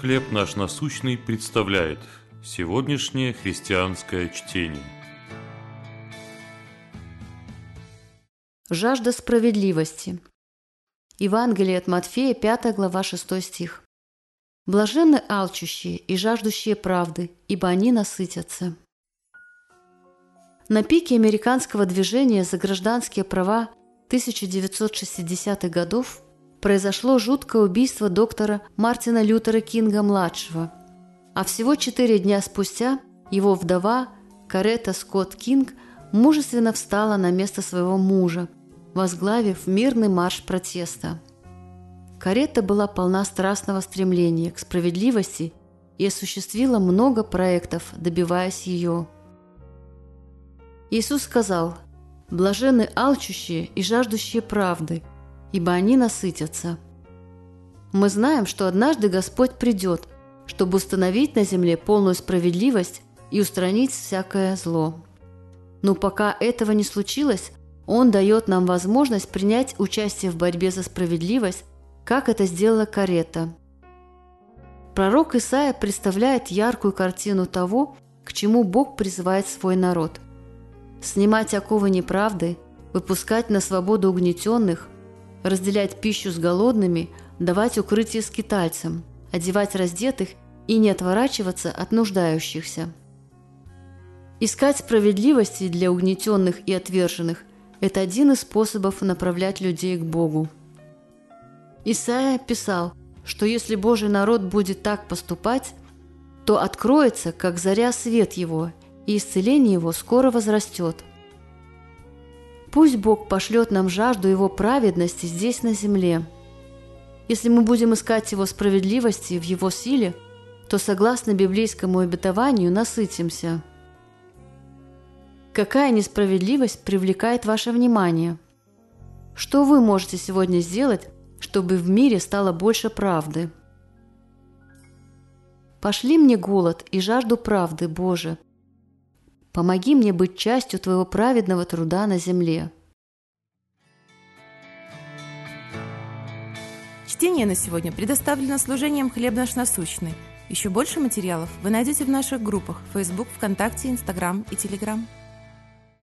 «Хлеб наш насущный» представляет сегодняшнее христианское чтение. Жажда справедливости. Евангелие от Матфея, 5 глава, 6 стих. «Блаженны алчущие и жаждущие правды, ибо они насытятся». На пике американского движения за гражданские права 1960-х годов произошло жуткое убийство доктора Мартина Лютера Кинга-младшего, а всего четыре дня спустя его вдова Карета Скотт Кинг мужественно встала на место своего мужа, возглавив мирный марш протеста. Карета была полна страстного стремления к справедливости и осуществила много проектов, добиваясь ее. Иисус сказал, «Блаженны алчущие и жаждущие правды – ибо они насытятся. Мы знаем, что однажды Господь придет, чтобы установить на земле полную справедливость и устранить всякое зло. Но пока этого не случилось, Он дает нам возможность принять участие в борьбе за справедливость, как это сделала карета. Пророк Исаия представляет яркую картину того, к чему Бог призывает свой народ. Снимать оковы неправды, выпускать на свободу угнетенных, разделять пищу с голодными, давать укрытие скитальцам, одевать раздетых и не отворачиваться от нуждающихся. Искать справедливости для угнетенных и отверженных – это один из способов направлять людей к Богу. Исаия писал, что если Божий народ будет так поступать, то откроется, как заря свет его, и исцеление его скоро возрастет – Пусть Бог пошлет нам жажду Его праведности здесь на земле. Если мы будем искать Его справедливости в Его силе, то, согласно библейскому обетованию, насытимся. Какая несправедливость привлекает ваше внимание? Что вы можете сегодня сделать, чтобы в мире стало больше правды? Пошли мне голод и жажду правды, Боже, Помоги мне быть частью Твоего праведного труда на земле. Чтение на сегодня предоставлено служением «Хлеб наш насущный». Еще больше материалов вы найдете в наших группах Facebook, ВКонтакте, Инстаграм и Телеграм.